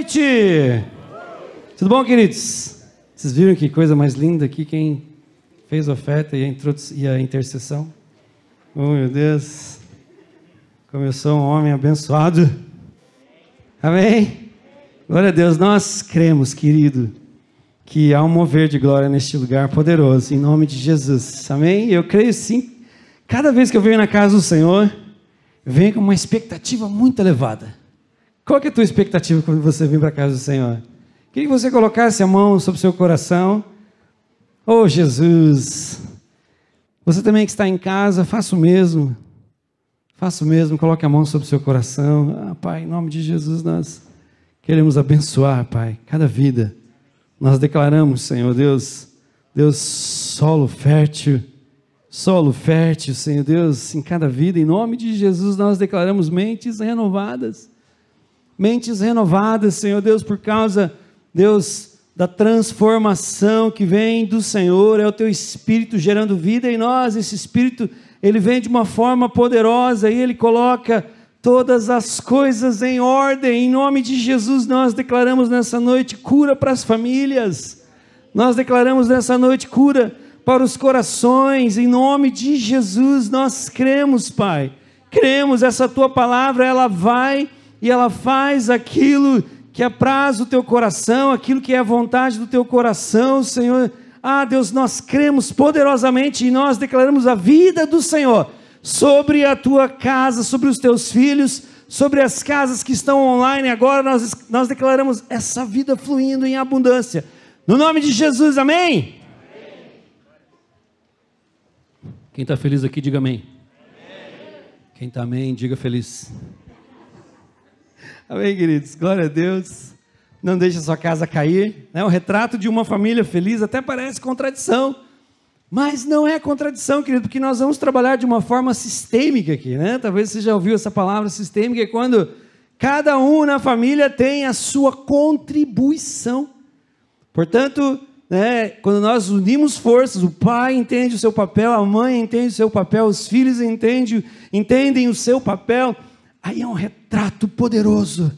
noite! Tudo bom, queridos? Vocês viram que coisa mais linda aqui? Quem fez a oferta e a, e a intercessão? Oh, meu Deus! Como eu sou um homem abençoado. Amém? Glória a Deus. Nós cremos, querido, que há um mover de glória neste lugar poderoso, em nome de Jesus. Amém? Eu creio sim. Cada vez que eu venho na casa do Senhor, venho com uma expectativa muito elevada. Qual é a tua expectativa quando você vem para a casa do Senhor? Queria que você colocasse a mão sobre o seu coração. Oh, Jesus. Você também que está em casa, faça o mesmo. Faça o mesmo, coloque a mão sobre o seu coração. Ah, pai, em nome de Jesus, nós queremos abençoar, Pai, cada vida. Nós declaramos, Senhor Deus, Deus, solo fértil, solo fértil, Senhor Deus, em cada vida. Em nome de Jesus, nós declaramos mentes renovadas. Mentes renovadas, Senhor Deus, por causa, Deus, da transformação que vem do Senhor, é o teu Espírito gerando vida em nós, esse Espírito ele vem de uma forma poderosa e ele coloca todas as coisas em ordem. Em nome de Jesus, nós declaramos nessa noite cura para as famílias. Nós declaramos nessa noite cura para os corações. Em nome de Jesus, nós cremos, Pai. Cremos, essa tua palavra, ela vai e ela faz aquilo que apraz o teu coração, aquilo que é a vontade do teu coração, Senhor. Ah, Deus, nós cremos poderosamente e nós declaramos a vida do Senhor sobre a tua casa, sobre os teus filhos, sobre as casas que estão online agora. Nós, nós declaramos essa vida fluindo em abundância. No nome de Jesus, amém? amém. Quem está feliz aqui, diga amém. amém. Quem está amém, diga feliz. Amém, queridos? Glória a Deus não deixe a sua casa cair. Né? O retrato de uma família feliz até parece contradição, mas não é contradição, querido, porque nós vamos trabalhar de uma forma sistêmica aqui. Né? Talvez você já ouviu essa palavra sistêmica, é quando cada um na família tem a sua contribuição. Portanto, né, quando nós unimos forças, o pai entende o seu papel, a mãe entende o seu papel, os filhos entendem, entendem o seu papel, aí é um retrato poderoso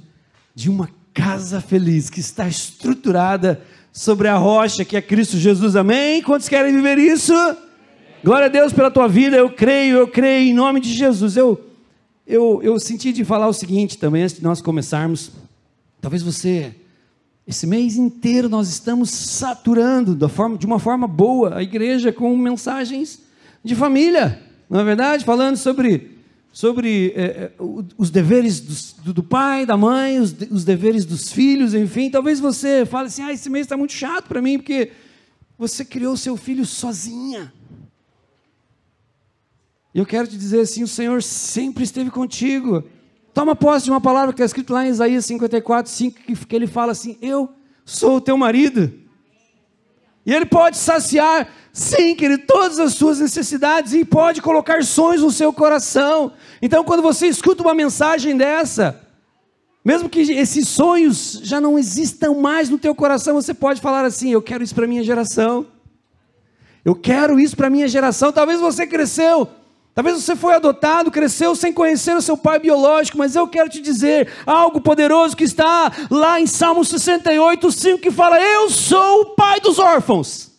de uma casa feliz que está estruturada sobre a rocha que é Cristo Jesus. Amém? Quantos querem viver isso? Glória a Deus pela tua vida. Eu creio, eu creio em nome de Jesus. Eu eu, eu senti de falar o seguinte também antes de nós começarmos. Talvez você esse mês inteiro nós estamos saturando da forma, de uma forma boa a igreja com mensagens de família, não é verdade? Falando sobre sobre é, é os deveres do, do, pai, da mãe, os, os, deveres dos filhos, enfim. Talvez você fale assim: ah, esse mês está muito chato para mim, porque você criou seu filho sozinha. E eu quero te dizer assim: o Senhor sempre esteve contigo. Toma posse de uma palavra que está escrito lá em Isaías 54, 5, que, que ele fala assim: Eu sou o teu marido. E ele pode saciar Sim, querido, todas as suas necessidades e pode colocar sonhos no seu coração. Então, quando você escuta uma mensagem dessa, mesmo que esses sonhos já não existam mais no teu coração, você pode falar assim: Eu quero isso para minha geração. Eu quero isso para minha geração. Talvez você cresceu Talvez você foi adotado, cresceu sem conhecer o seu pai biológico, mas eu quero te dizer algo poderoso que está lá em Salmo 68, 5, que fala: Eu sou o pai dos órfãos.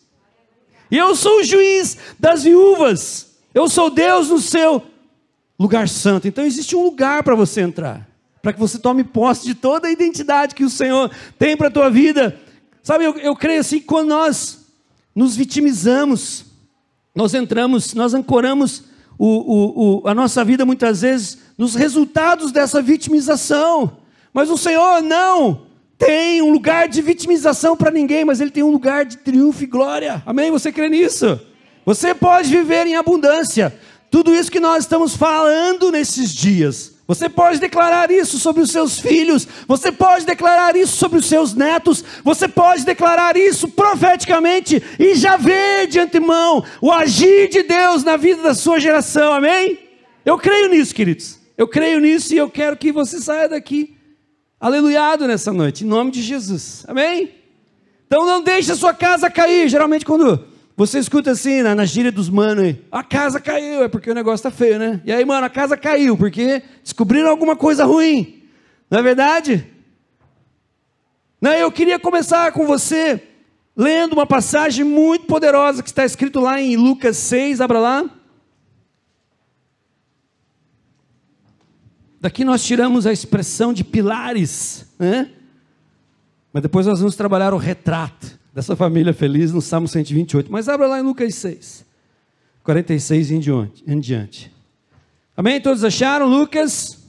Eu sou o juiz das viúvas. Eu sou Deus no seu lugar santo. Então existe um lugar para você entrar, para que você tome posse de toda a identidade que o Senhor tem para a tua vida. Sabe, eu, eu creio assim, quando nós nos vitimizamos, nós entramos, nós ancoramos o, o, a nossa vida muitas vezes nos resultados dessa vitimização. Mas o Senhor não tem um lugar de vitimização para ninguém, mas ele tem um lugar de triunfo e glória. Amém? Você crê nisso? Você pode viver em abundância. Tudo isso que nós estamos falando nesses dias. Você pode declarar isso sobre os seus filhos, você pode declarar isso sobre os seus netos, você pode declarar isso profeticamente e já ver de antemão o agir de Deus na vida da sua geração, amém? Eu creio nisso, queridos. Eu creio nisso e eu quero que você saia daqui aleluiado nessa noite, em nome de Jesus, amém? Então não deixe a sua casa cair. Geralmente, quando você escuta assim, na, na gíria dos manos, a casa caiu, é porque o negócio tá feio, né? E aí, mano, a casa caiu, porque descobriram alguma coisa ruim, não é verdade? Né? Eu queria começar com você lendo uma passagem muito poderosa que está escrito lá em Lucas 6, abra lá. Daqui nós tiramos a expressão de pilares, né? Mas depois nós vamos trabalhar o retrato dessa família feliz no Salmo 128. Mas abra lá em Lucas 6, 46 em diante. Em diante. Amém? Todos acharam, Lucas?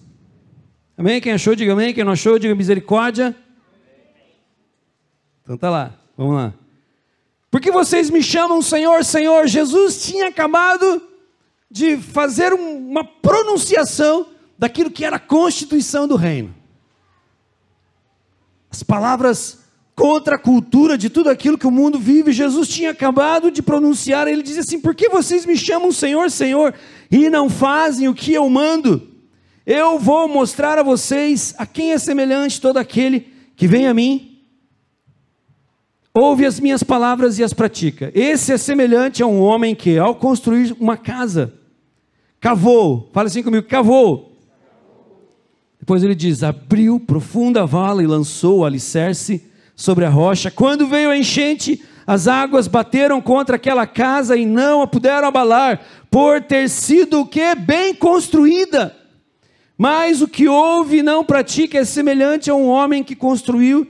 Amém? Quem achou, diga amém. Quem não achou, diga misericórdia. Então tá lá, vamos lá. Porque vocês me chamam Senhor, Senhor. Jesus tinha acabado de fazer uma pronunciação daquilo que era a constituição do reino. As palavras contra a cultura de tudo aquilo que o mundo vive, Jesus tinha acabado de pronunciar. Ele diz assim: Por que vocês me chamam Senhor, Senhor, e não fazem o que eu mando? Eu vou mostrar a vocês a quem é semelhante todo aquele que vem a mim ouve as minhas palavras e as pratica. Esse é semelhante a um homem que, ao construir uma casa, cavou, fala assim comigo, cavou. Depois ele diz: abriu profunda vala e lançou o alicerce sobre a rocha. Quando veio a enchente, as águas bateram contra aquela casa e não a puderam abalar, por ter sido o que? Bem construída. Mas o que ouve e não pratica é semelhante a um homem que construiu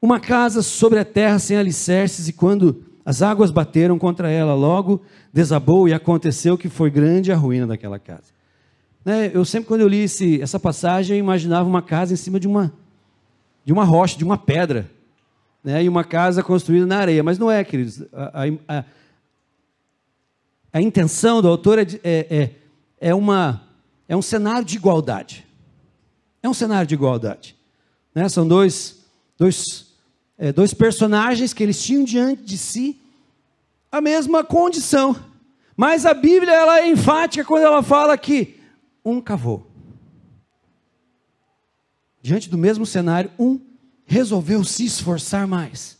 uma casa sobre a terra sem alicerces, e quando as águas bateram contra ela, logo desabou e aconteceu que foi grande a ruína daquela casa. Né, eu sempre, quando eu li esse, essa passagem, eu imaginava uma casa em cima de uma, de uma rocha, de uma pedra, né, e uma casa construída na areia, mas não é, queridos. A, a, a, intenção do autor é, é, é, é, uma, é um cenário de igualdade. É um cenário de igualdade. Né? São dois, dois é, dois personagens que eles tinham diante de si a mesma condição. Mas a Bíblia ela é enfática quando ela fala que um cavou. Diante do mesmo cenário, um resolveu se esforçar mais.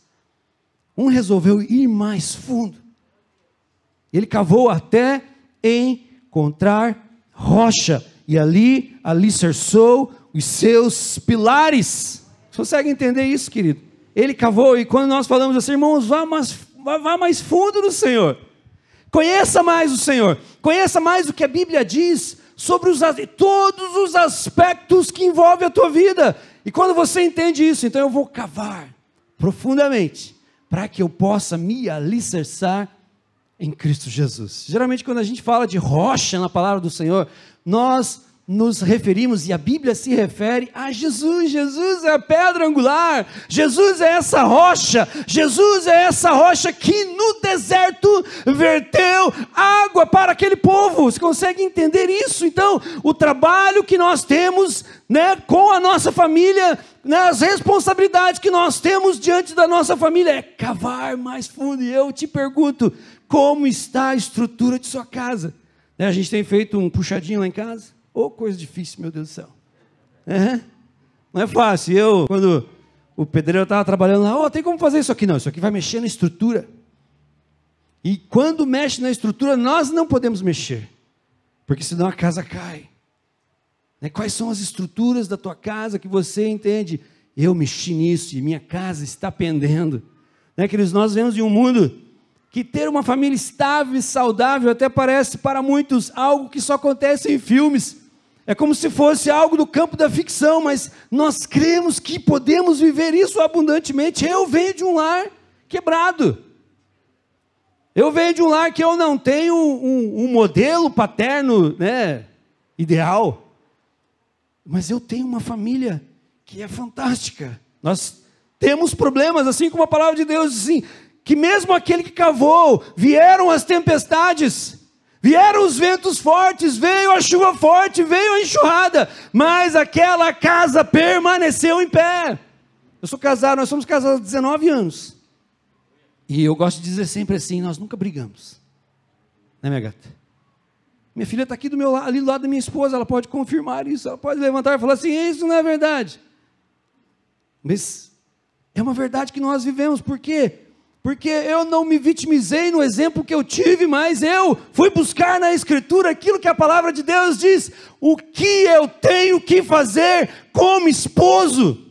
Um resolveu ir mais fundo. Ele cavou até encontrar rocha e ali alicerçou os seus pilares. Você consegue entender isso, querido? Ele cavou, e quando nós falamos assim, irmãos, vá mais, vá mais fundo no Senhor. Conheça mais o Senhor. Conheça mais o que a Bíblia diz sobre os, todos os aspectos que envolvem a tua vida. E quando você entende isso, então eu vou cavar profundamente para que eu possa me alicerçar em Cristo Jesus. Geralmente, quando a gente fala de rocha na palavra do Senhor, nós nos referimos, e a Bíblia se refere a Jesus. Jesus é a pedra angular, Jesus é essa rocha, Jesus é essa rocha que no deserto verteu água para aquele povo. Você consegue entender isso? Então, o trabalho que nós temos né, com a nossa família, né, as responsabilidades que nós temos diante da nossa família é cavar mais fundo. E eu te pergunto, como está a estrutura de sua casa? Né, a gente tem feito um puxadinho lá em casa Ô, oh, coisa difícil, meu Deus do céu. É, não é fácil. Eu, quando o pedreiro estava trabalhando lá, oh, tem como fazer isso aqui? Não, isso aqui vai mexer na estrutura. E quando mexe na estrutura, nós não podemos mexer, porque senão a casa cai. Né? Quais são as estruturas da tua casa que você entende? Eu mexi nisso e minha casa está pendendo. Né, queridos, nós vemos em um mundo que ter uma família estável e saudável até parece para muitos algo que só acontece em filmes. É como se fosse algo do campo da ficção, mas nós cremos que podemos viver isso abundantemente. Eu venho de um lar quebrado. Eu venho de um lar que eu não tenho um, um modelo paterno né, ideal. Mas eu tenho uma família que é fantástica. Nós temos problemas, assim como a palavra de Deus diz assim: que mesmo aquele que cavou, vieram as tempestades, Vieram os ventos fortes, veio a chuva forte, veio a enxurrada, mas aquela casa permaneceu em pé. Eu sou casado, nós somos casados há 19 anos. E eu gosto de dizer sempre assim: nós nunca brigamos. Né, minha gata? Minha filha está aqui do meu lado, ali do lado da minha esposa, ela pode confirmar isso, ela pode levantar e falar assim: isso não é verdade. Mas é uma verdade que nós vivemos, por quê? Porque eu não me vitimizei no exemplo que eu tive, mas eu fui buscar na Escritura aquilo que a palavra de Deus diz: o que eu tenho que fazer como esposo.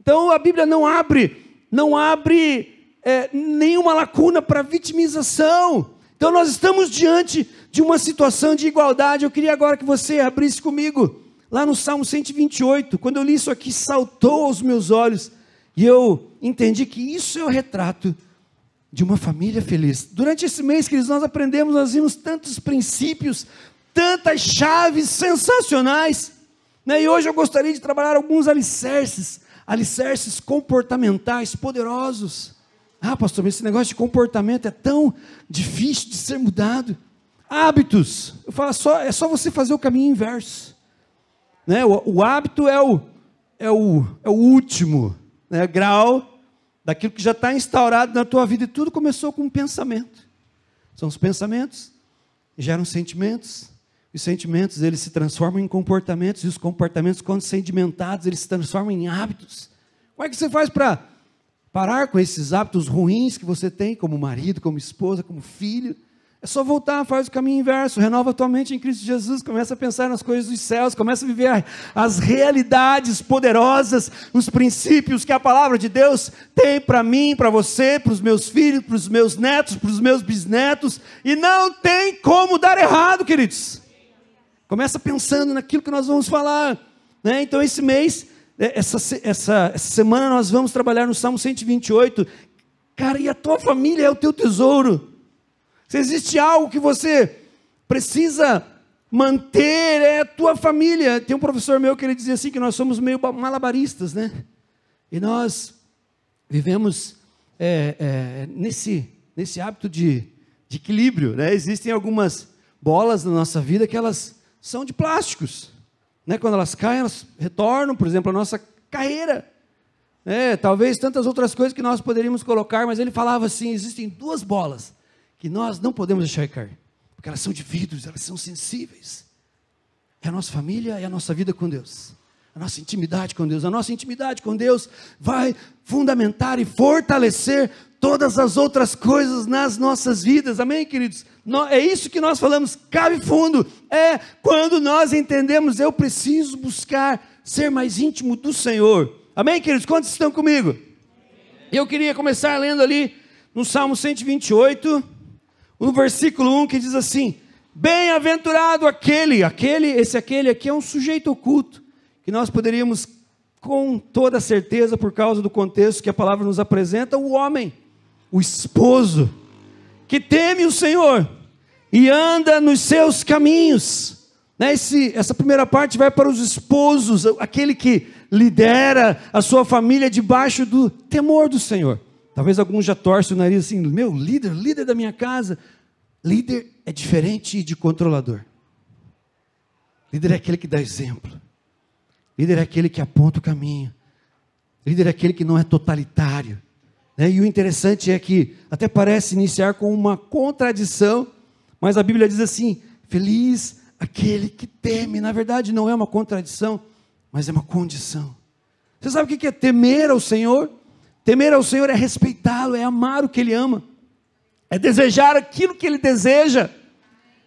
Então a Bíblia não abre, não abre é, nenhuma lacuna para vitimização. Então nós estamos diante de uma situação de igualdade. Eu queria agora que você abrisse comigo lá no Salmo 128. Quando eu li isso aqui, saltou aos meus olhos e eu entendi que isso é o retrato de uma família feliz. Durante esse mês, queridos, nós aprendemos, nós vimos tantos princípios, tantas chaves sensacionais. Né? E hoje eu gostaria de trabalhar alguns alicerces, alicerces comportamentais poderosos. Ah, pastor, esse negócio de comportamento é tão difícil de ser mudado. Hábitos. Eu falo, só, é só você fazer o caminho inverso. Né? O, o hábito é o, é o, é o último né, grau daquilo que já está instaurado na tua vida. E tudo começou com um pensamento. São os pensamentos, geram sentimentos. Os sentimentos, eles se transformam em comportamentos. E os comportamentos, quando sedimentados, eles se transformam em hábitos. Como é que você faz para parar com esses hábitos ruins que você tem como marido, como esposa, como filho? É só voltar, faz o caminho inverso, renova tua mente em Cristo Jesus, começa a pensar nas coisas dos céus, começa a viver as realidades poderosas, os princípios que a palavra de Deus tem para mim, para você, para os meus filhos, para os meus netos, para os meus bisnetos, e não tem como dar errado, queridos. Começa pensando naquilo que nós vamos falar. Né? Então, esse mês, é, essa, essa, essa semana, nós vamos trabalhar no Salmo 128. Cara, e a tua família é o teu tesouro. Se existe algo que você precisa manter, é a tua família. Tem um professor meu que ele dizia assim que nós somos meio malabaristas, né? E nós vivemos é, é, nesse, nesse hábito de, de equilíbrio, né? Existem algumas bolas na nossa vida que elas são de plásticos, né? Quando elas caem, elas retornam, por exemplo, a nossa carreira. É, talvez tantas outras coisas que nós poderíamos colocar, mas ele falava assim: existem duas bolas que nós não podemos deixar cair, porque elas são de vidros, elas são sensíveis. É a nossa família, é a nossa vida com Deus, a nossa intimidade com Deus. A nossa intimidade com Deus vai fundamentar e fortalecer todas as outras coisas nas nossas vidas, amém, queridos? É isso que nós falamos, cabe fundo, é quando nós entendemos, eu preciso buscar ser mais íntimo do Senhor, amém, queridos? Quantos estão comigo? Eu queria começar lendo ali no Salmo 128, no versículo 1 que diz assim: Bem-aventurado aquele, aquele, esse aquele aqui é um sujeito oculto, que nós poderíamos, com toda certeza, por causa do contexto que a palavra nos apresenta, o homem, o esposo, que teme o Senhor e anda nos seus caminhos. Né? Essa primeira parte vai para os esposos, aquele que lidera a sua família debaixo do temor do Senhor. Talvez alguns já torcem o nariz assim, meu líder, líder da minha casa. Líder é diferente de controlador. Líder é aquele que dá exemplo. Líder é aquele que aponta o caminho. Líder é aquele que não é totalitário. Né? E o interessante é que até parece iniciar com uma contradição, mas a Bíblia diz assim: feliz aquele que teme. Na verdade, não é uma contradição, mas é uma condição. Você sabe o que é temer ao Senhor? Temer ao Senhor é respeitá-lo, é amar o que Ele ama, é desejar aquilo que Ele deseja,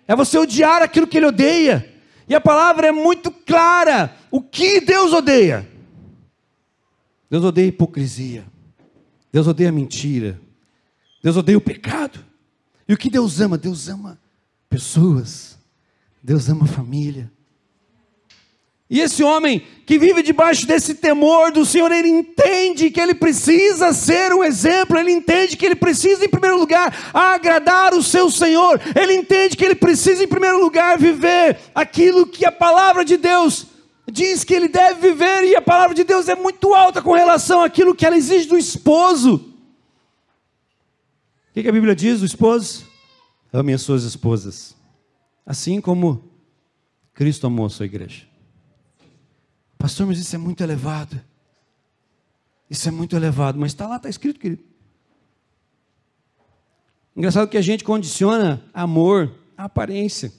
é você odiar aquilo que Ele odeia. E a palavra é muito clara: o que Deus odeia? Deus odeia hipocrisia, Deus odeia mentira, Deus odeia o pecado. E o que Deus ama? Deus ama pessoas, Deus ama família, e esse homem que vive debaixo desse temor do Senhor, ele entende que ele precisa ser um exemplo, ele entende que ele precisa, em primeiro lugar, agradar o seu Senhor, ele entende que ele precisa, em primeiro lugar, viver aquilo que a palavra de Deus diz que ele deve viver, e a palavra de Deus é muito alta com relação àquilo que ela exige do esposo. O que a Bíblia diz do esposo? Ame as suas esposas, assim como Cristo amou a sua igreja. Pastor, mas isso é muito elevado. Isso é muito elevado, mas está lá, está escrito, querido. Engraçado que a gente condiciona amor à aparência.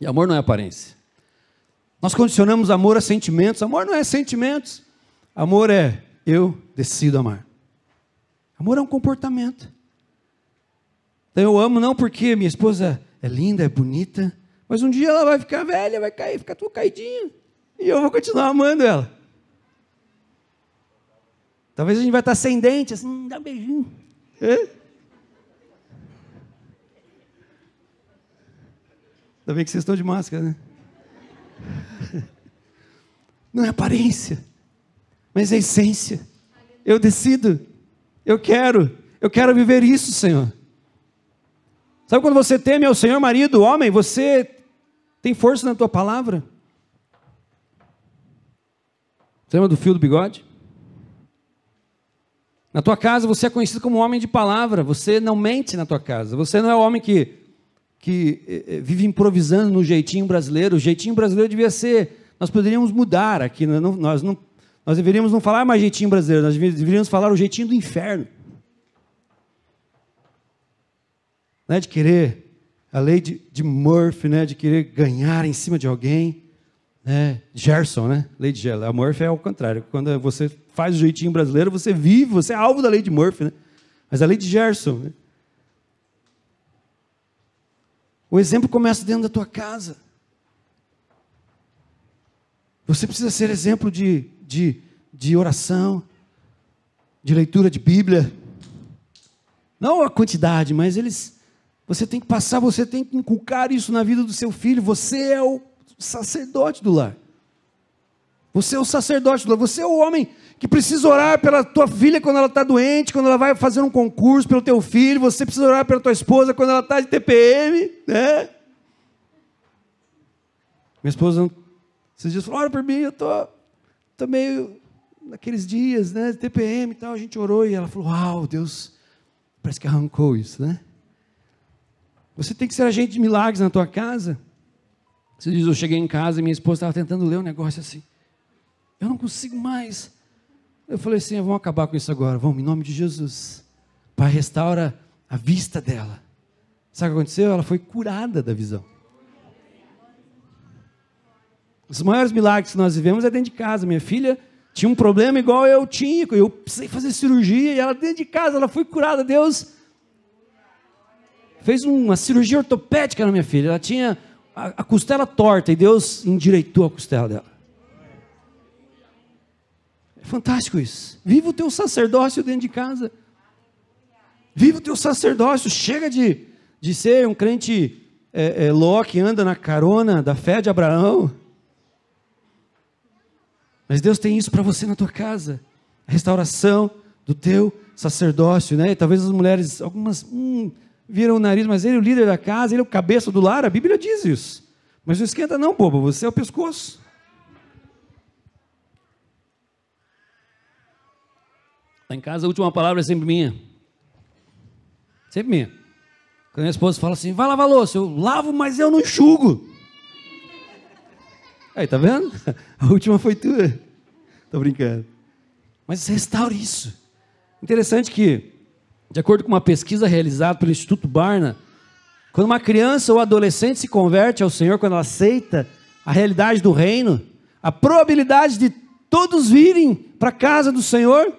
E amor não é aparência. Nós condicionamos amor a sentimentos. Amor não é sentimentos. Amor é eu decido amar. Amor é um comportamento. Então eu amo não porque minha esposa é linda, é bonita, mas um dia ela vai ficar velha, vai cair, ficar tudo caidinha. E eu vou continuar amando ela. Talvez a gente vai estar sem dente, assim, dá um beijinho. É? Ainda bem que vocês estão de máscara, né? Não é aparência, mas é essência. Eu decido, eu quero, eu quero viver isso, Senhor. Sabe quando você teme ao Senhor, marido, homem, você tem força na tua palavra? Você lembra do fio do bigode? Na tua casa você é conhecido como homem de palavra, você não mente na tua casa, você não é o homem que que eh, eh, vive improvisando no jeitinho brasileiro. O jeitinho brasileiro devia ser. Nós poderíamos mudar aqui. Né? Nós, não, nós deveríamos não falar mais jeitinho brasileiro, nós deveríamos falar o jeitinho do inferno. Né? De querer. A lei de, de Murphy, né? de querer ganhar em cima de alguém. Né? Gerson, né? Lei de Gerson. A Murphy é ao contrário. Quando você faz o jeitinho brasileiro, você vive, você é alvo da lei de Murphy. Né? Mas a lei de Gerson. Né? O exemplo começa dentro da tua casa. Você precisa ser exemplo de, de, de oração, de leitura de Bíblia. Não a quantidade, mas eles. Você tem que passar, você tem que inculcar isso na vida do seu filho. Você é o sacerdote do lar. Você é o sacerdote do lar. Você é o homem que precisa orar pela tua filha quando ela está doente, quando ela vai fazer um concurso pelo teu filho, você precisa orar pela tua esposa quando ela está de TPM, né? Minha esposa, esses dias falou, ora por mim, eu tô, tô meio naqueles dias, né, de TPM e tal, a gente orou e ela falou, uau, Deus, parece que arrancou isso, né? Você tem que ser agente de milagres na tua casa. Esses dias eu cheguei em casa e minha esposa estava tentando ler um negócio assim. Eu não consigo mais. Eu falei assim: vamos acabar com isso agora, vamos, em nome de Jesus. Pai, restaura a vista dela. Sabe o que aconteceu? Ela foi curada da visão. Os maiores milagres que nós vivemos é dentro de casa. Minha filha tinha um problema igual eu tinha, eu precisei fazer cirurgia e ela dentro de casa, ela foi curada. Deus fez uma cirurgia ortopédica na minha filha. Ela tinha a, a costela torta e Deus endireitou a costela dela. Fantástico isso. Viva o teu sacerdócio dentro de casa. Viva o teu sacerdócio. Chega de, de ser um crente é, é, Ló que anda na carona da fé de Abraão. Mas Deus tem isso para você na tua casa. A restauração do teu sacerdócio, né? E talvez as mulheres, algumas, hum, viram o nariz, mas ele é o líder da casa, ele é o cabeça do lar, a Bíblia diz isso. Mas não esquenta não, bobo, você é o pescoço. Lá em casa a última palavra é sempre minha. Sempre minha. Quando minha esposa fala assim, vai lavar louça, eu lavo, mas eu não enxugo. Aí, tá vendo? A última foi tua. Tô brincando. Mas restaure isso. Interessante que, de acordo com uma pesquisa realizada pelo Instituto Barna, quando uma criança ou adolescente se converte ao Senhor, quando ela aceita a realidade do reino, a probabilidade de todos virem para a casa do Senhor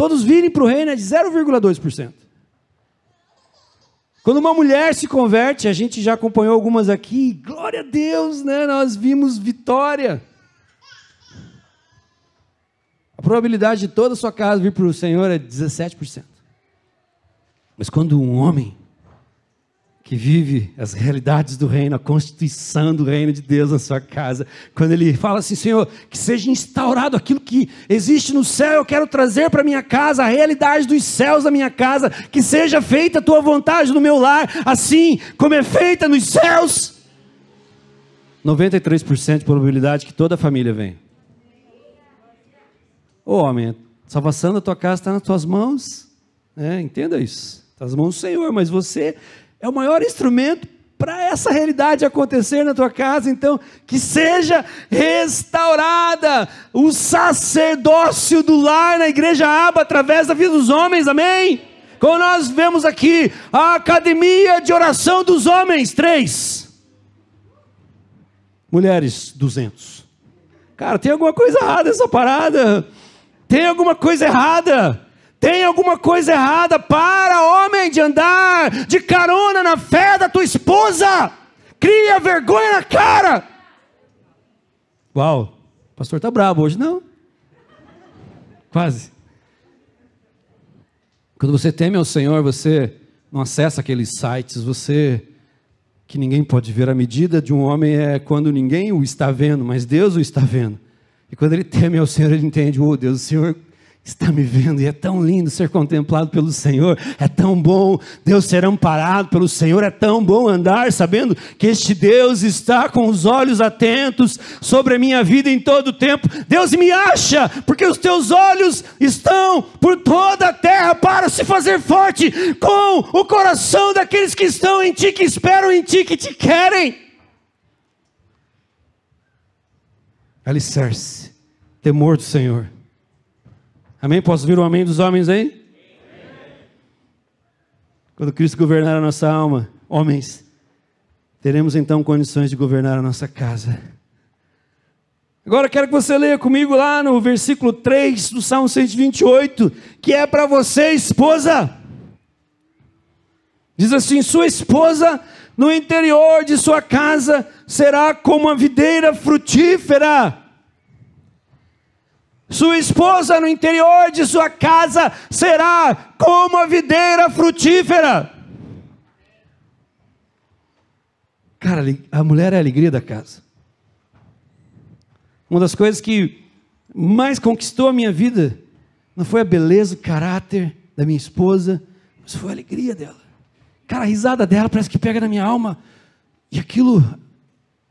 todos virem para o reino é de 0,2%. Quando uma mulher se converte, a gente já acompanhou algumas aqui, glória a Deus, né? Nós vimos vitória. A probabilidade de toda a sua casa vir para o Senhor é 17%. Mas quando um homem que vive as realidades do reino, a constituição do reino de Deus na sua casa. Quando ele fala assim, Senhor, que seja instaurado aquilo que existe no céu, eu quero trazer para minha casa a realidade dos céus da minha casa, que seja feita a tua vontade no meu lar, assim como é feita nos céus. 93% de probabilidade que toda a família venha. Ô homem, a salvação da tua casa está nas tuas mãos. É, entenda isso. Está nas mãos do Senhor, mas você é o maior instrumento para essa realidade acontecer na tua casa, então, que seja restaurada o sacerdócio do lar na igreja aba através da vida dos homens, amém? Como nós vemos aqui, a academia de oração dos homens, três. Mulheres, duzentos. Cara, tem alguma coisa errada nessa parada. Tem alguma coisa errada. Tem alguma coisa errada para, homem, de andar de carona na fé da tua esposa. Cria vergonha na cara. Uau, o pastor está bravo hoje, não? Quase. Quando você teme ao Senhor, você não acessa aqueles sites, você que ninguém pode ver. A medida de um homem é quando ninguém o está vendo, mas Deus o está vendo. E quando ele teme ao Senhor, ele entende: oh Deus, o Senhor está me vendo, e é tão lindo ser contemplado pelo Senhor, é tão bom Deus ser amparado pelo Senhor, é tão bom andar sabendo que este Deus está com os olhos atentos sobre a minha vida em todo o tempo. Deus me acha, porque os teus olhos estão por toda a terra para se fazer forte com o coração daqueles que estão em ti, que esperam em ti, que te querem. Alicerce, temor do Senhor. Amém? Posso ouvir o amém dos homens aí? Quando Cristo governar a nossa alma, homens, teremos então condições de governar a nossa casa. Agora quero que você leia comigo lá no versículo 3 do Salmo 128, que é para você, esposa. Diz assim: Sua esposa no interior de sua casa será como a videira frutífera sua esposa no interior de sua casa será como a videira frutífera. Cara, a mulher é a alegria da casa. Uma das coisas que mais conquistou a minha vida não foi a beleza, o caráter da minha esposa, mas foi a alegria dela. Cara, a risada dela parece que pega na minha alma. E aquilo,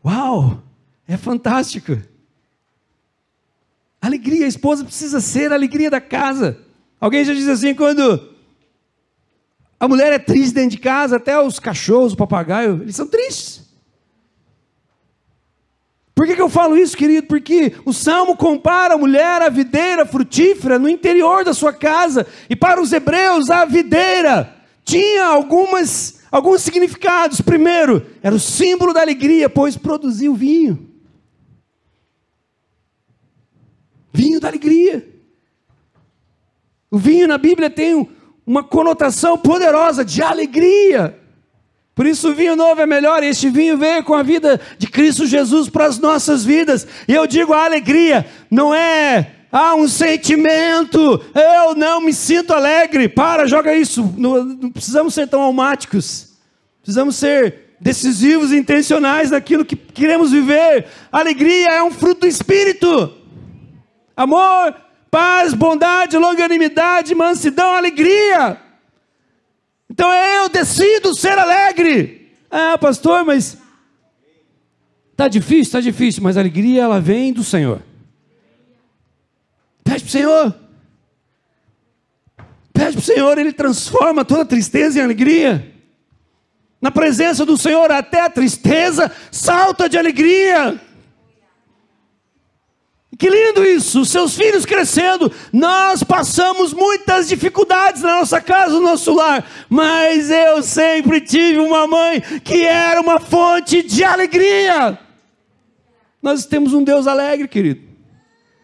uau, é fantástico. Alegria, a esposa precisa ser a alegria da casa. Alguém já diz assim, quando a mulher é triste dentro de casa, até os cachorros, o papagaio, eles são tristes. Por que, que eu falo isso, querido? Porque o Salmo compara a mulher à videira frutífera no interior da sua casa. E para os hebreus, a videira tinha algumas, alguns significados. Primeiro, era o símbolo da alegria, pois produzia o vinho. Vinho da alegria. O vinho na Bíblia tem uma conotação poderosa de alegria. Por isso o vinho novo é melhor, este vinho veio com a vida de Cristo Jesus para as nossas vidas. E eu digo, a alegria não é ah, um sentimento, eu não me sinto alegre. Para, joga isso. Não, não precisamos ser tão almáticos. Precisamos ser decisivos e intencionais naquilo que queremos viver. Alegria é um fruto do Espírito amor, paz, bondade, longanimidade, mansidão, alegria. Então eu decido ser alegre. Ah, pastor, mas tá difícil, tá difícil, mas a alegria ela vem do Senhor. Pede para o Senhor. Pede para o Senhor, Ele transforma toda tristeza em alegria. Na presença do Senhor, até a tristeza salta de alegria. Que lindo isso, seus filhos crescendo. Nós passamos muitas dificuldades na nossa casa, no nosso lar, mas eu sempre tive uma mãe que era uma fonte de alegria. Nós temos um Deus alegre, querido.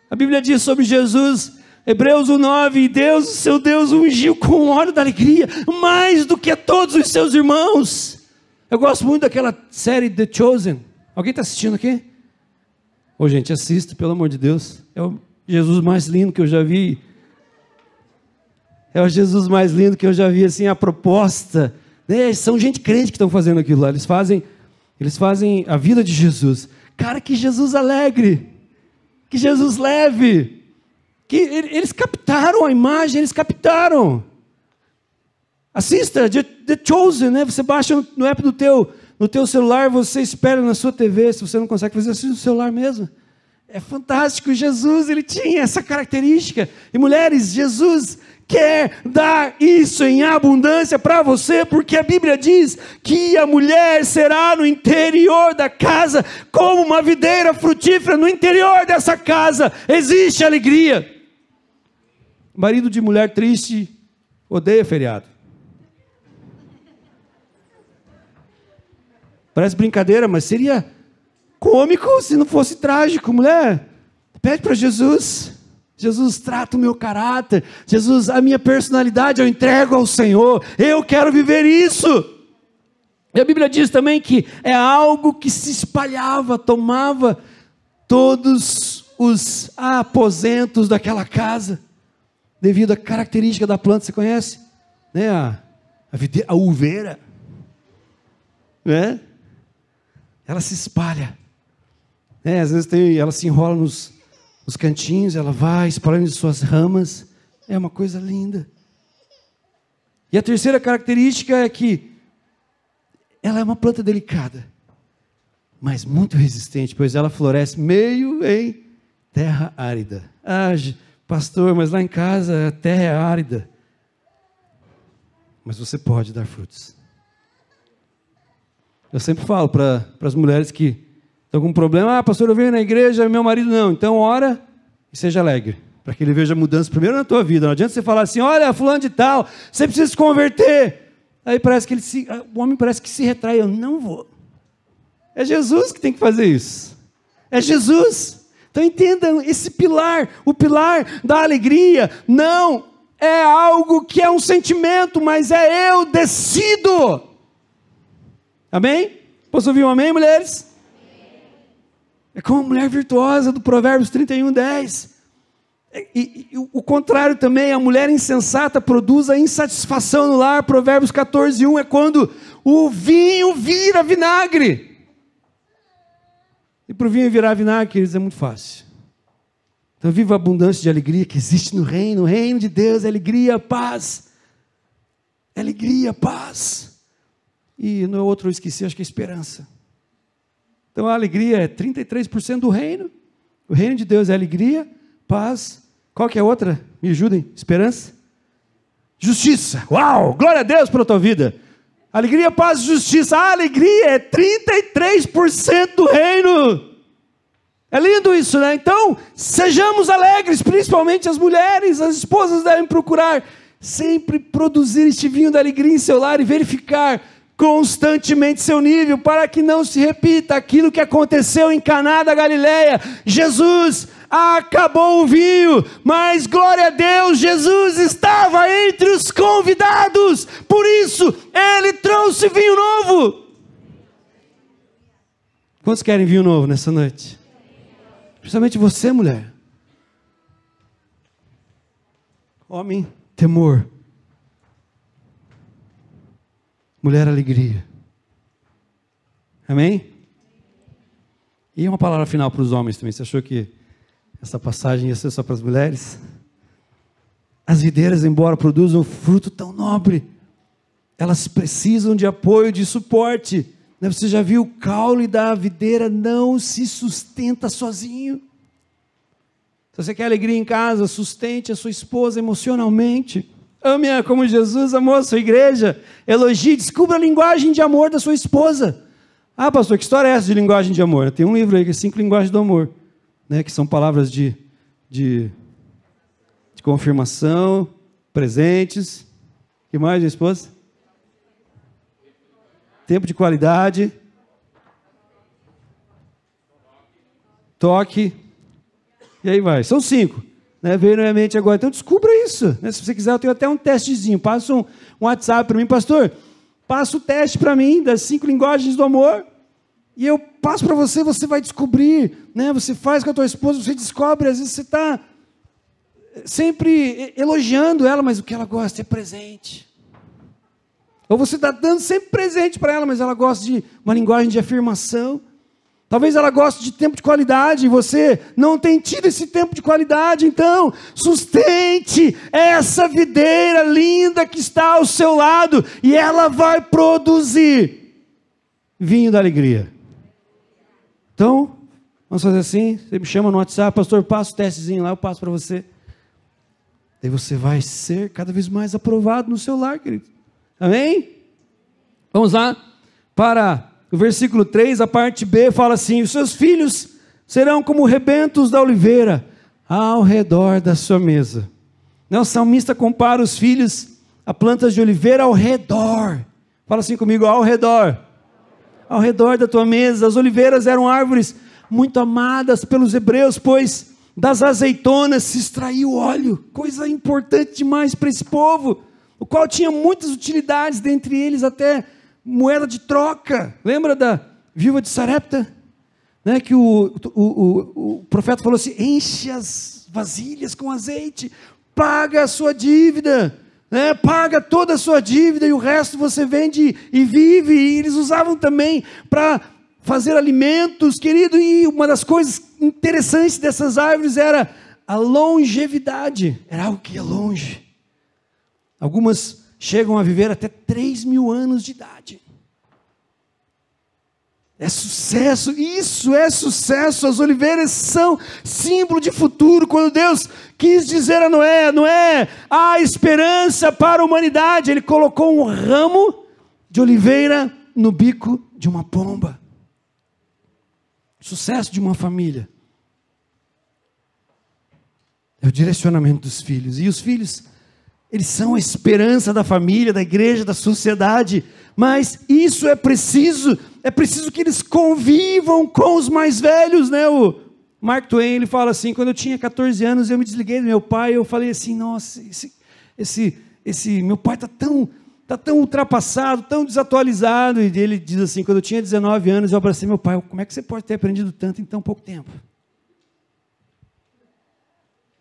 A Bíblia diz sobre Jesus, Hebreus 1:9, e Deus, seu Deus, ungiu com óleo da alegria, mais do que todos os seus irmãos. Eu gosto muito daquela série The Chosen. Alguém está assistindo aqui? Ô, gente, assista, pelo amor de Deus. É o Jesus mais lindo que eu já vi. É o Jesus mais lindo que eu já vi, assim, a proposta. Né? São gente crente que estão fazendo aquilo lá. Eles fazem, eles fazem a vida de Jesus. Cara, que Jesus alegre. Que Jesus leve. Que eles captaram a imagem, eles captaram. Assista, The Chosen, né? Você baixa no app do teu no teu celular você espera na sua TV, se você não consegue fazer assim no celular mesmo. É fantástico, Jesus, ele tinha essa característica. E mulheres, Jesus quer dar isso em abundância para você, porque a Bíblia diz que a mulher será no interior da casa como uma videira frutífera, no interior dessa casa existe alegria. Marido de mulher triste odeia feriado. Parece brincadeira, mas seria cômico se não fosse trágico, mulher. Pede para Jesus. Jesus, trata o meu caráter. Jesus, a minha personalidade eu entrego ao Senhor. Eu quero viver isso. E a Bíblia diz também que é algo que se espalhava, tomava todos os aposentos daquela casa, devido à característica da planta. Você conhece? né, a, a, a uveira, né? Ela se espalha. Né? Às vezes tem, ela se enrola nos, nos cantinhos, ela vai espalhando suas ramas. É uma coisa linda. E a terceira característica é que ela é uma planta delicada, mas muito resistente, pois ela floresce meio em terra árida. Ah, pastor, mas lá em casa a terra é árida. Mas você pode dar frutos. Eu sempre falo para as mulheres que estão com problema, ah, pastor, eu venho na igreja, meu marido não, então ora e seja alegre para que ele veja mudança primeiro na tua vida. Não adianta você falar assim: olha, fulano de tal, você precisa se converter. Aí parece que ele se, o homem parece que se retrai. Eu não vou. É Jesus que tem que fazer isso. É Jesus. Então entendam esse pilar, o pilar da alegria, não é algo que é um sentimento, mas é eu decido. Amém? Posso ouvir um amém, mulheres? É como a mulher virtuosa do Provérbios 31, 10. E, e, o contrário também, a mulher insensata produz a insatisfação no lar. Provérbios 14, 1 é quando o vinho vira vinagre. E para o vinho virar vinagre, queridos, é muito fácil. Então, viva a abundância de alegria que existe no reino. O reino de Deus é alegria, paz. É alegria, paz. E no outro eu esqueci, acho que é esperança. Então, a alegria é 33% do reino. O reino de Deus é alegria, paz qual que é a outra? Me ajudem. Esperança? Justiça. Uau! Glória a Deus pela tua vida. Alegria, paz e justiça. A alegria é 33% do reino. É lindo isso, né? Então, sejamos alegres, principalmente as mulheres, as esposas devem procurar sempre produzir este vinho da alegria em seu lar e verificar constantemente seu nível para que não se repita aquilo que aconteceu em Caná da Galileia. Jesus acabou o vinho, mas glória a Deus, Jesus estava entre os convidados, por isso ele trouxe vinho novo. Quantos querem vinho novo nessa noite? Principalmente você, mulher. Homem, temor. Mulher, alegria. Amém? E uma palavra final para os homens também. Você achou que essa passagem ia ser só para as mulheres. As videiras, embora produzam fruto tão nobre, elas precisam de apoio, de suporte. Né, você já viu o caule da videira não se sustenta sozinho. Se você quer alegria em casa, sustente a sua esposa emocionalmente. Ame-a como Jesus amou a sua igreja. Elogie, descubra a linguagem de amor da sua esposa. Ah, pastor, que história é essa de linguagem de amor? Tem um livro aí que é Cinco Linguagens do Amor né, que são palavras de, de, de confirmação, presentes. Que mais, minha esposa? Tempo de qualidade. Toque. E aí vai. São cinco. Né? Veio na minha mente agora. Então descubra isso. Né? Se você quiser, eu tenho até um testezinho. Passa um, um WhatsApp para mim, pastor. Passa o teste para mim das cinco linguagens do amor. E eu passo para você, você vai descobrir, né? Você faz com a tua esposa, você descobre, às vezes você está sempre elogiando ela, mas o que ela gosta é presente. Ou você está dando sempre presente para ela, mas ela gosta de uma linguagem de afirmação. Talvez ela goste de tempo de qualidade e você não tem tido esse tempo de qualidade, então sustente essa videira linda que está ao seu lado e ela vai produzir vinho da alegria. Então, vamos fazer assim: você me chama no WhatsApp, pastor, passa o testezinho lá, eu passo para você. Daí você vai ser cada vez mais aprovado no seu lar, querido. Amém? Vamos lá para o versículo 3, a parte B fala assim: Os seus filhos serão como rebentos da oliveira ao redor da sua mesa. Não, o salmista compara os filhos a plantas de oliveira ao redor. Fala assim comigo, ao redor ao redor da tua mesa. As oliveiras eram árvores muito amadas pelos hebreus, pois das azeitonas se extraiu óleo, coisa importante demais para esse povo, o qual tinha muitas utilidades, dentre eles até moeda de troca. Lembra da viúva de Sarepta? Né, que o, o, o, o profeta falou assim: enche as vasilhas com azeite, paga a sua dívida. né, paga toda a sua dívida e o resto você vende e vive. E eles usavam também para fazer alimentos, querido. E uma das coisas interessantes dessas árvores era a longevidade, era algo que ia longe. Algumas chegam a viver até 3 mil anos de idade. É sucesso, isso é sucesso. As oliveiras são símbolo de futuro. Quando Deus quis dizer a Noé: Noé, há esperança para a humanidade, Ele colocou um ramo de oliveira no bico de uma pomba. Sucesso de uma família. É o direcionamento dos filhos. E os filhos, eles são a esperança da família, da igreja, da sociedade. Mas isso é preciso é preciso que eles convivam com os mais velhos, né? O Mark Twain ele fala assim: quando eu tinha 14 anos, eu me desliguei do meu pai, eu falei assim: nossa, esse, esse, esse meu pai está tão, tá tão ultrapassado, tão desatualizado. E ele diz assim: quando eu tinha 19 anos, eu abracei meu pai, como é que você pode ter aprendido tanto em tão pouco tempo?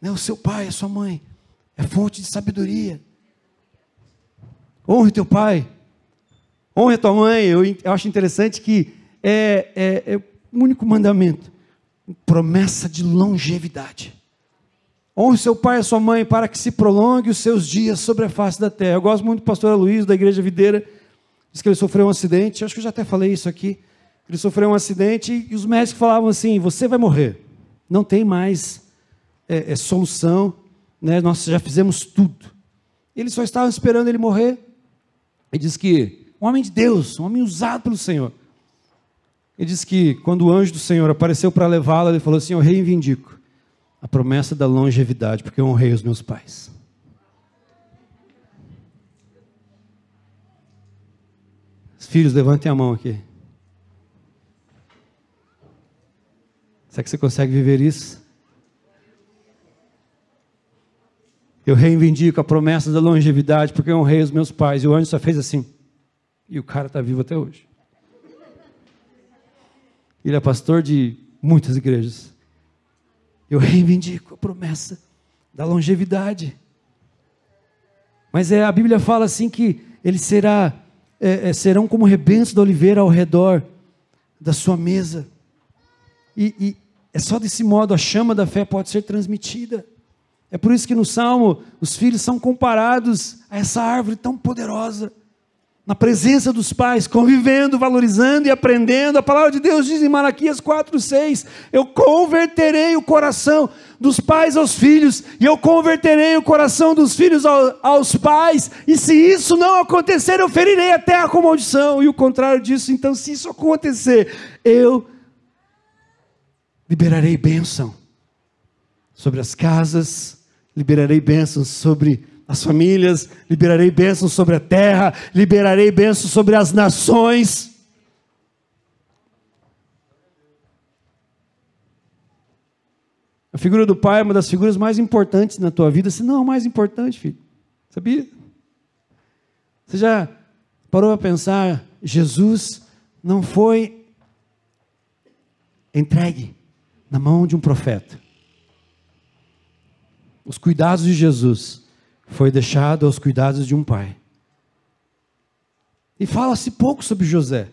Né? O seu pai, a sua mãe, é fonte de sabedoria. Honre teu pai, Honre tua mãe. Eu, eu acho interessante que é, é, é o único mandamento promessa de longevidade. Honre seu pai e sua mãe para que se prolongue os seus dias sobre a face da terra. Eu gosto muito do pastor Luiz, da Igreja Videira. Diz que ele sofreu um acidente. Eu acho que eu já até falei isso aqui. Ele sofreu um acidente e os médicos falavam assim: Você vai morrer. Não tem mais é, é, solução. Né? Nós já fizemos tudo. Eles só estavam esperando ele morrer. E diz que um homem de Deus, um homem usado pelo Senhor. Ele diz que quando o anjo do Senhor apareceu para levá-la, ele falou assim: Eu reivindico a promessa da longevidade, porque eu honrei os meus pais. Os filhos, levantem a mão aqui. Será que você consegue viver isso? Eu reivindico a promessa da longevidade, porque eu honrei os meus pais. E o anjo só fez assim. E o cara está vivo até hoje. Ele é pastor de muitas igrejas. Eu reivindico a promessa da longevidade. Mas é, a Bíblia fala assim que eles será, é, é, serão como rebentos da oliveira ao redor da sua mesa. E, e é só desse modo a chama da fé pode ser transmitida. É por isso que no Salmo os filhos são comparados a essa árvore tão poderosa na presença dos pais, convivendo, valorizando e aprendendo. A palavra de Deus diz em Malaquias 4:6: Eu converterei o coração dos pais aos filhos, e eu converterei o coração dos filhos aos pais, e se isso não acontecer, eu ferirei a terra com maldição. E o contrário disso, então, se isso acontecer, eu liberarei bênção sobre as casas, liberarei bênçãos sobre as famílias, liberarei bênçãos sobre a terra, liberarei bênçãos sobre as nações. A figura do pai é uma das figuras mais importantes na tua vida, se não a mais importante, filho. Sabia? Você já parou a pensar, Jesus não foi entregue na mão de um profeta. Os cuidados de Jesus foi deixado aos cuidados de um pai. E fala-se pouco sobre José.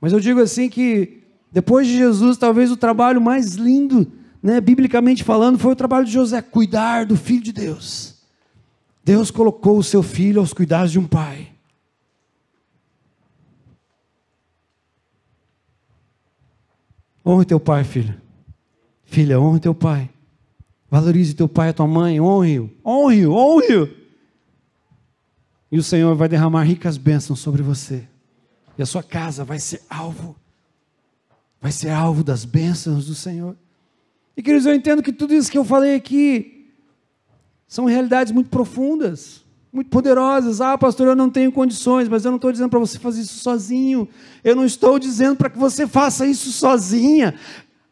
Mas eu digo assim que depois de Jesus, talvez o trabalho mais lindo, né, biblicamente falando, foi o trabalho de José, cuidar do filho de Deus. Deus colocou o seu filho aos cuidados de um pai. Honre teu pai, filho. Filha, honre teu pai. Valorize teu pai e tua mãe, honre-o, honre-o, honre-o. E o Senhor vai derramar ricas bênçãos sobre você. E a sua casa vai ser alvo, vai ser alvo das bênçãos do Senhor. E queridos, eu entendo que tudo isso que eu falei aqui são realidades muito profundas, muito poderosas. Ah, pastor, eu não tenho condições, mas eu não estou dizendo para você fazer isso sozinho. Eu não estou dizendo para que você faça isso sozinha.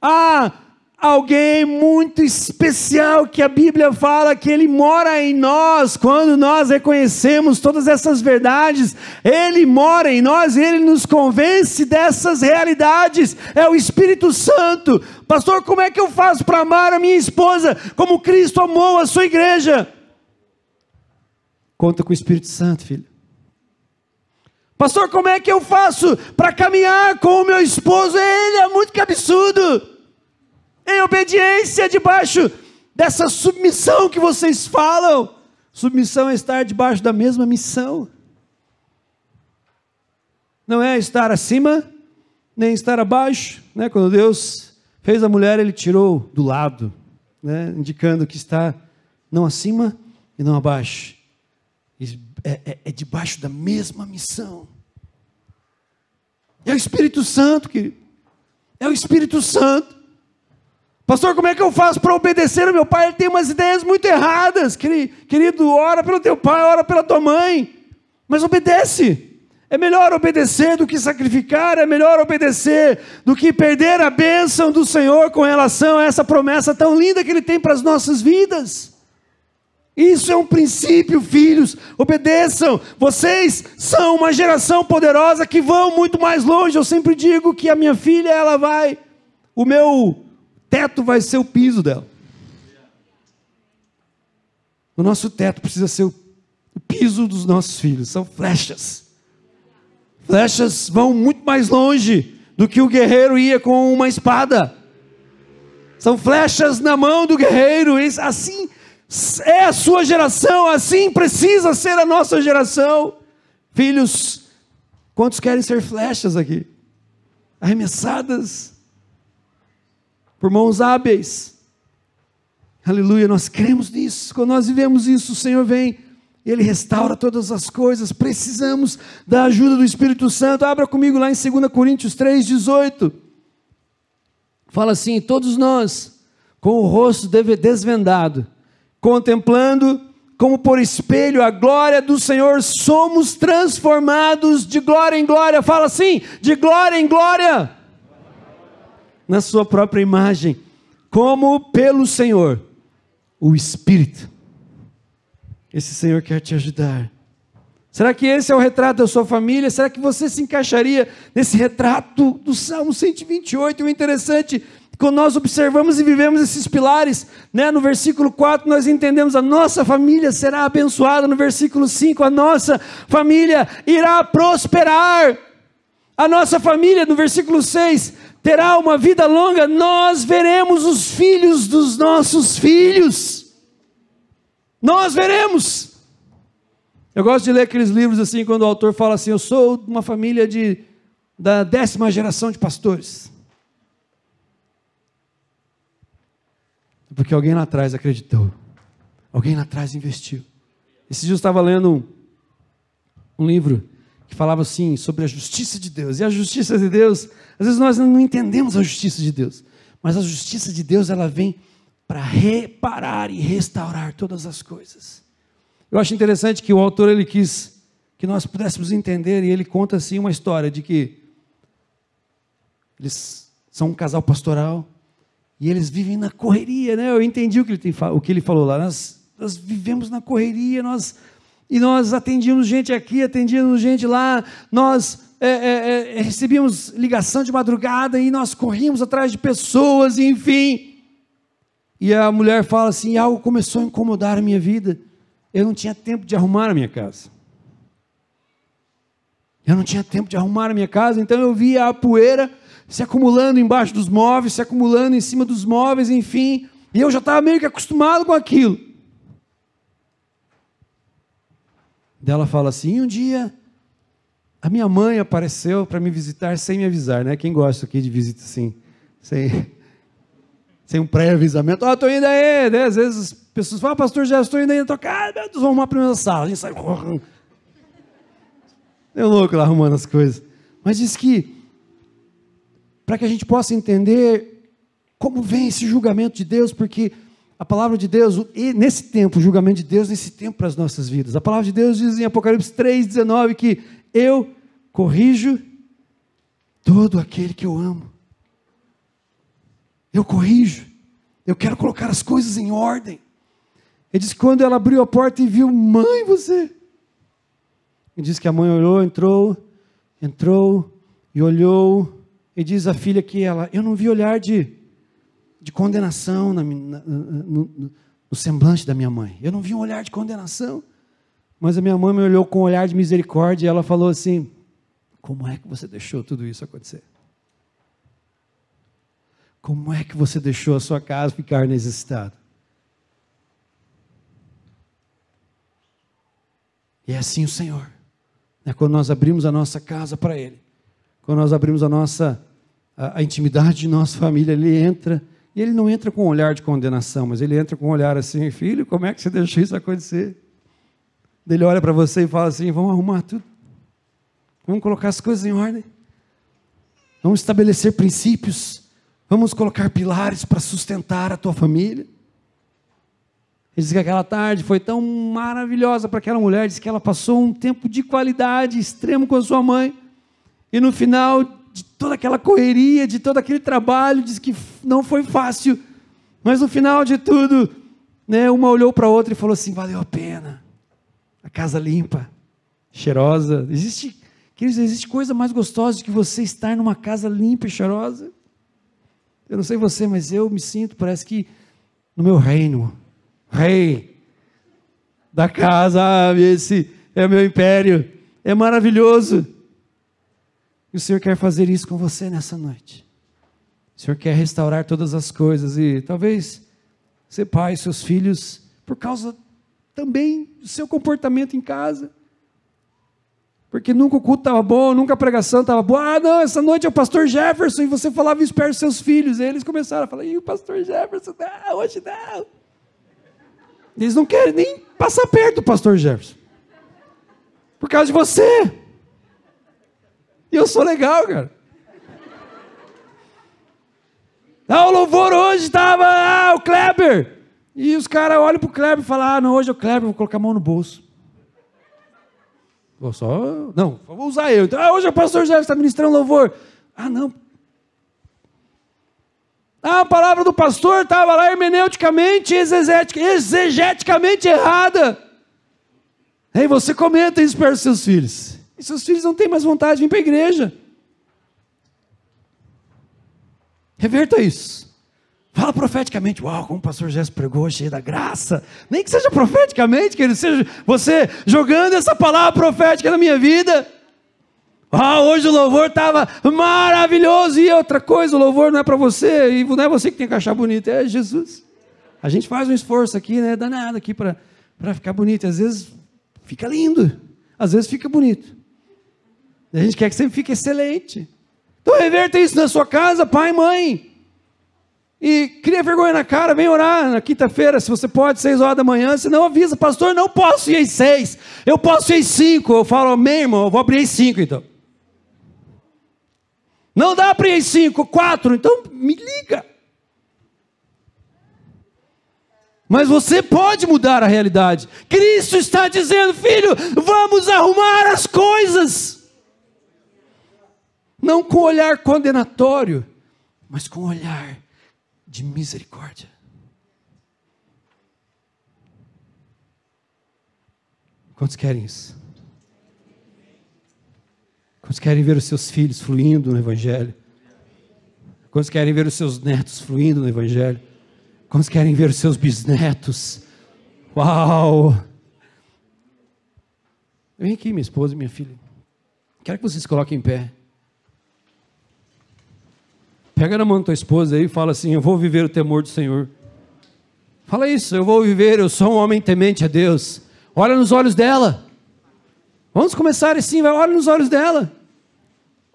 Ah, alguém muito especial que a Bíblia fala que ele mora em nós quando nós reconhecemos todas essas verdades. Ele mora em nós, ele nos convence dessas realidades. É o Espírito Santo. Pastor, como é que eu faço para amar a minha esposa como Cristo amou a sua igreja? Conta com o Espírito Santo, filho. Pastor, como é que eu faço para caminhar com o meu esposo? Ele é muito cabeçudo. Em obediência, debaixo dessa submissão que vocês falam. Submissão é estar debaixo da mesma missão. Não é estar acima, nem estar abaixo. Né? Quando Deus fez a mulher, Ele tirou do lado, né? indicando que está não acima e não abaixo. É, é, é debaixo da mesma missão. É o Espírito Santo, querido. É o Espírito Santo. Pastor, como é que eu faço para obedecer ao meu pai? Ele tem umas ideias muito erradas. Querido, ora pelo teu pai, ora pela tua mãe. Mas obedece. É melhor obedecer do que sacrificar, é melhor obedecer do que perder a bênção do Senhor com relação a essa promessa tão linda que Ele tem para as nossas vidas. Isso é um princípio, filhos. Obedeçam. Vocês são uma geração poderosa que vão muito mais longe. Eu sempre digo que a minha filha, ela vai. O meu teto vai ser o piso dela. O nosso teto precisa ser o, piso dos nossos filhos. São flechas. Flechas vão muito mais longe do que o guerreiro ia com uma espada. São flechas na mão do guerreiro. Assim é a sua geração, assim precisa ser a nossa geração. Filhos, quantos querem ser flechas aqui? Arremessadas por mãos hábeis. Aleluia, nós cremos nisso. Quando nós vivemos isso, o Senhor vem, Ele restaura todas as coisas. Precisamos da ajuda do Espírito Santo. Abra comigo lá em 2 Coríntios 3,18. Fala assim: todos nós, com o rosto desvendado, contemplando como por espelho a glória do Senhor, somos transformados de glória em glória. Fala assim: de glória em glória na sua própria imagem, como pelo Senhor, o Espírito. Esse Senhor quer te ajudar. Será que esse é o retrato da sua família? Será que você se encaixaria nesse retrato do Salmo 128? O interessante, quando nós observamos e vivemos esses pilares, né? no versículo 4 nós entendemos a nossa família será abençoada, no versículo 5 a nossa família irá prosperar. A nossa família, no versículo 6, terá uma vida longa, nós veremos os filhos dos nossos filhos. Nós veremos. Eu gosto de ler aqueles livros assim, quando o autor fala assim: Eu sou de uma família de, da décima geração de pastores. Porque alguém lá atrás acreditou, alguém lá atrás investiu. Esses dias eu estava lendo um livro que falava assim sobre a justiça de Deus. E a justiça de Deus, às vezes nós não entendemos a justiça de Deus, mas a justiça de Deus ela vem para reparar e restaurar todas as coisas. Eu acho interessante que o autor ele quis que nós pudéssemos entender e ele conta assim uma história de que eles são um casal pastoral e eles vivem na correria, né? Eu entendi o que ele, tem, o que ele falou lá. Nós, nós vivemos na correria, nós e nós atendíamos gente aqui, atendíamos gente lá, nós é, é, é, recebíamos ligação de madrugada e nós corríamos atrás de pessoas, enfim. E a mulher fala assim: algo começou a incomodar a minha vida. Eu não tinha tempo de arrumar a minha casa. Eu não tinha tempo de arrumar a minha casa, então eu via a poeira se acumulando embaixo dos móveis, se acumulando em cima dos móveis, enfim. E eu já estava meio que acostumado com aquilo. Dela fala assim: um dia a minha mãe apareceu para me visitar sem me avisar, né? Quem gosta aqui de visita assim, sem, sem um pré-avisamento? Ó, oh, estou indo aí, né? Às vezes as pessoas falam, ah, pastor, já estou indo aí, estou ah, meu Deus, vamos arrumar a primeira sala. A gente sai. É louco lá arrumando as coisas. Mas diz que, para que a gente possa entender como vem esse julgamento de Deus, porque a palavra de Deus, nesse tempo, o julgamento de Deus, nesse tempo para as nossas vidas. A palavra de Deus diz em Apocalipse 3,19 que eu corrijo todo aquele que eu amo. Eu corrijo. Eu quero colocar as coisas em ordem. Ele diz que quando ela abriu a porta e viu, mãe, você. Ele diz que a mãe olhou, entrou, entrou e olhou. E diz a filha que ela, eu não vi olhar de de condenação na, na, no, no semblante da minha mãe. Eu não vi um olhar de condenação. Mas a minha mãe me olhou com um olhar de misericórdia e ela falou assim: Como é que você deixou tudo isso acontecer? Como é que você deixou a sua casa ficar nesse estado? E é assim o Senhor. É quando nós abrimos a nossa casa para Ele, quando nós abrimos a nossa a, a, intimidade de nossa família, Ele entra e Ele não entra com um olhar de condenação, mas Ele entra com um olhar assim, filho, como é que você deixou isso acontecer? Ele olha para você e fala assim: vamos arrumar tudo, vamos colocar as coisas em ordem, vamos estabelecer princípios, vamos colocar pilares para sustentar a tua família. Ele diz que aquela tarde foi tão maravilhosa para aquela mulher, diz que ela passou um tempo de qualidade extremo com a sua mãe. E no final de toda aquela correria, de todo aquele trabalho, diz que não foi fácil. Mas no final de tudo, né, uma olhou para a outra e falou assim: valeu a pena. A casa limpa, cheirosa. Existe, queridos, existe coisa mais gostosa do que você estar numa casa limpa e cheirosa? Eu não sei você, mas eu me sinto, parece que no meu reino rei da casa, esse é o meu império, é maravilhoso. E o Senhor quer fazer isso com você nessa noite. O Senhor quer restaurar todas as coisas e talvez ser pai, seus filhos, por causa também do seu comportamento em casa. Porque nunca o culto estava bom, nunca a pregação estava boa. Ah, não, essa noite é o pastor Jefferson, e você falava isso perto dos seus filhos. E eles começaram a falar, e o pastor Jefferson, não, hoje não. Eles não querem nem passar perto do pastor Jefferson. Por causa de você. E eu sou legal, cara. Ah, o louvor hoje estava, ah, o Kleber. E os caras olham para o Kleber e falam, ah, não, hoje é o Kleber, vou colocar a mão no bolso. Vou só, não, vou usar eu. Então, ah, hoje é o pastor Jefferson está ministrando louvor. Ah, não, ah, a palavra do pastor estava lá hermeneuticamente, exegeticamente errada. Aí você comenta isso para os seus filhos. E seus filhos não têm mais vontade de vir para a igreja. Reverta isso. Fala profeticamente, uau, como o pastor Jéssica pregou, cheio da graça. Nem que seja profeticamente, que ele seja você jogando essa palavra profética na minha vida. Ah, hoje o louvor estava maravilhoso. E outra coisa, o louvor não é para você, e não é você que tem que achar bonito, é Jesus. A gente faz um esforço aqui, né, danado aqui para ficar bonito. Às vezes fica lindo, às vezes fica bonito. A gente quer que sempre fique excelente. Então reverta isso na sua casa, pai e mãe. E cria vergonha na cara, vem orar na quinta-feira, se você pode, seis horas da manhã. Se não, avisa, pastor, não posso ir às seis, eu posso ir às cinco. Eu falo, amém, irmão, eu vou abrir às cinco então. Não dá para ir cinco, quatro, então me liga. Mas você pode mudar a realidade. Cristo está dizendo, filho, vamos arrumar as coisas. Não com olhar condenatório, mas com olhar de misericórdia. Quantos querem isso? Quantos querem ver os seus filhos fluindo no Evangelho? Quantos querem ver os seus netos fluindo no Evangelho? Quantos querem ver os seus bisnetos? Uau! Vem aqui, minha esposa e minha filha. Quero que vocês coloquem em pé. Pega na mão da tua esposa aí e fala assim: Eu vou viver o temor do Senhor. Fala isso, eu vou viver, eu sou um homem temente a Deus. Olha nos olhos dela. Vamos começar assim, vai, olha nos olhos dela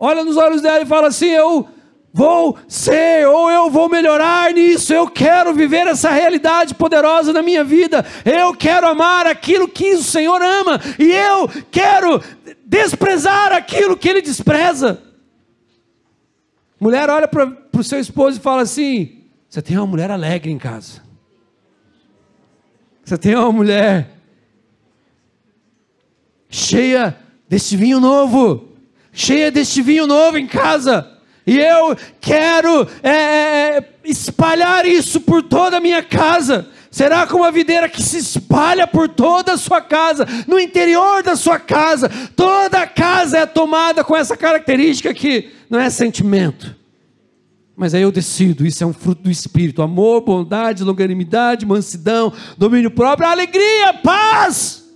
olha nos olhos dela e fala assim: Eu vou ser, ou eu vou melhorar nisso, eu quero viver essa realidade poderosa na minha vida, eu quero amar aquilo que o Senhor ama, e eu quero desprezar aquilo que Ele despreza. Mulher olha para o seu esposo e fala assim: Você tem uma mulher alegre em casa. Você tem uma mulher cheia desse vinho novo cheia deste vinho novo em casa. E eu quero é, é, espalhar isso por toda a minha casa. Será como a videira que se espalha por toda a sua casa, no interior da sua casa. Toda a casa é tomada com essa característica que não é sentimento. Mas aí eu decido, isso é um fruto do Espírito: amor, bondade, longanimidade, mansidão, domínio próprio, alegria, paz.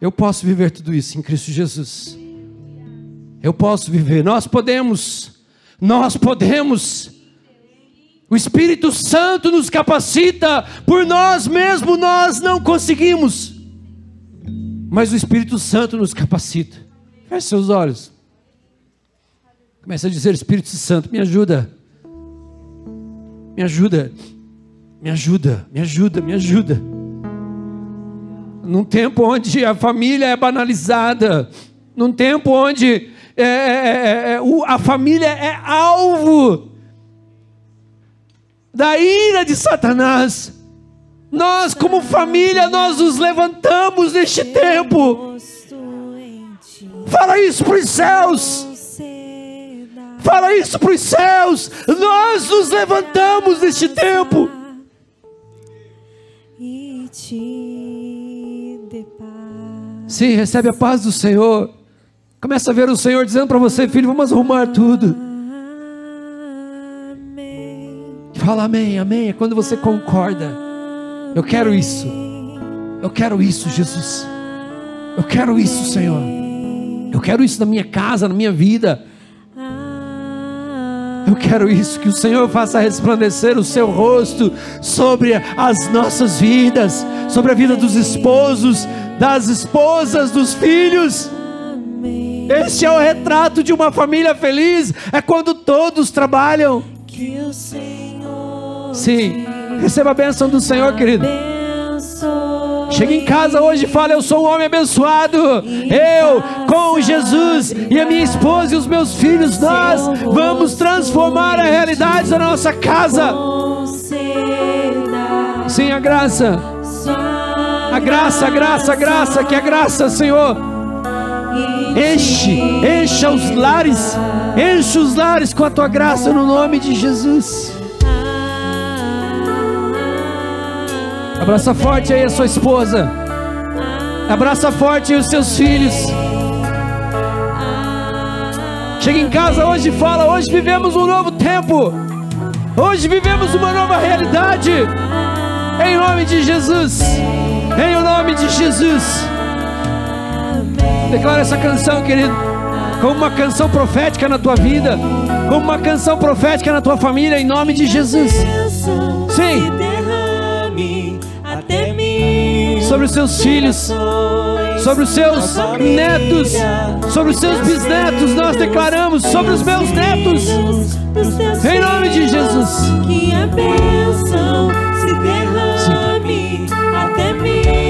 Eu posso viver tudo isso em Cristo Jesus. Eu posso viver, nós podemos, nós podemos. O Espírito Santo nos capacita, por nós mesmos nós não conseguimos, mas o Espírito Santo nos capacita. Feche seus olhos. Começa a dizer: Espírito Santo, me ajuda, me ajuda, me ajuda, me ajuda, me ajuda. Num tempo onde a família é banalizada, num tempo onde é, é, é, é a família é alvo da ira de Satanás. Nós, como família, nós nos levantamos neste tempo. Fala isso para os céus. Fala isso para os céus. Nós nos levantamos neste tempo. Sim, recebe a paz do Senhor. Começa a ver o Senhor dizendo para você, filho, vamos arrumar tudo. Fala amém, amém. É quando você concorda. Eu quero isso. Eu quero isso, Jesus. Eu quero isso, Senhor. Eu quero isso na minha casa, na minha vida. Eu quero isso, que o Senhor faça resplandecer o seu rosto sobre as nossas vidas, sobre a vida dos esposos, das esposas, dos filhos. Este é o retrato de uma família feliz, é quando todos trabalham. Sim, receba a bênção do Senhor, querido. Chegue em casa hoje e fale: Eu sou um homem abençoado. Eu, com Jesus e a minha esposa e os meus filhos, nós vamos transformar a realidade da nossa casa. Sim, a graça. A graça, a graça, a graça, que a graça, Senhor. Enche, encha os lares, enche os lares com a tua graça no nome de Jesus. Abraça forte aí a sua esposa. Abraça forte aí os seus filhos. Chega em casa hoje e fala: hoje vivemos um novo tempo. Hoje vivemos uma nova realidade. Em nome de Jesus. Em nome de Jesus. Declara essa canção, querido, como uma canção profética na tua vida, como uma canção profética na tua família, em nome de Jesus. Sim sobre os seus filhos, sobre os seus netos, sobre os seus bisnetos. Nós declaramos sobre os meus netos, em nome de Jesus. Que a bênção se derrame até mim.